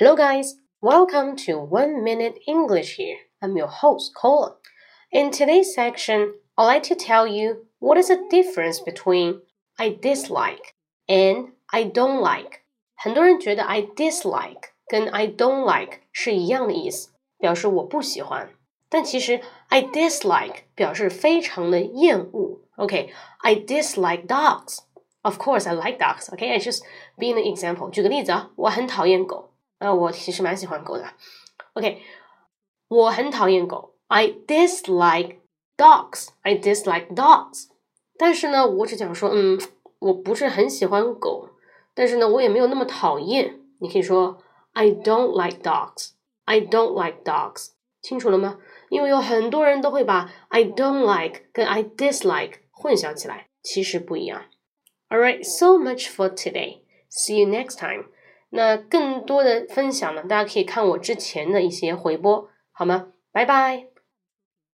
Hello, guys. Welcome to One Minute English here. I'm your host, Colin. In today's section, I'd like to tell you what is the difference between I dislike and I don't like. 很多人觉得 I dislike 跟 I don't like 是一样的意思，表示我不喜欢。但其实 I dislike 表示非常的厌恶。OK，I、okay, dislike dogs. Of course, I like dogs. OK, I just being an example. 举个例子啊，我很讨厌狗。 呃，我其实蛮喜欢狗的。OK，我很讨厌狗。I dislike dogs. I dislike dogs. 但是呢，我只讲说，嗯，我不是很喜欢狗，但是呢，我也没有那么讨厌。你可以说 I don't like dogs. I don't like dogs. 清楚了吗？因为有很多人都会把 I don't like 跟 I dislike 混淆起来，其实不一样。Alright, so much for today. See you next time. 那更多的分享呢，大家可以看我之前的一些回播，好吗？拜拜。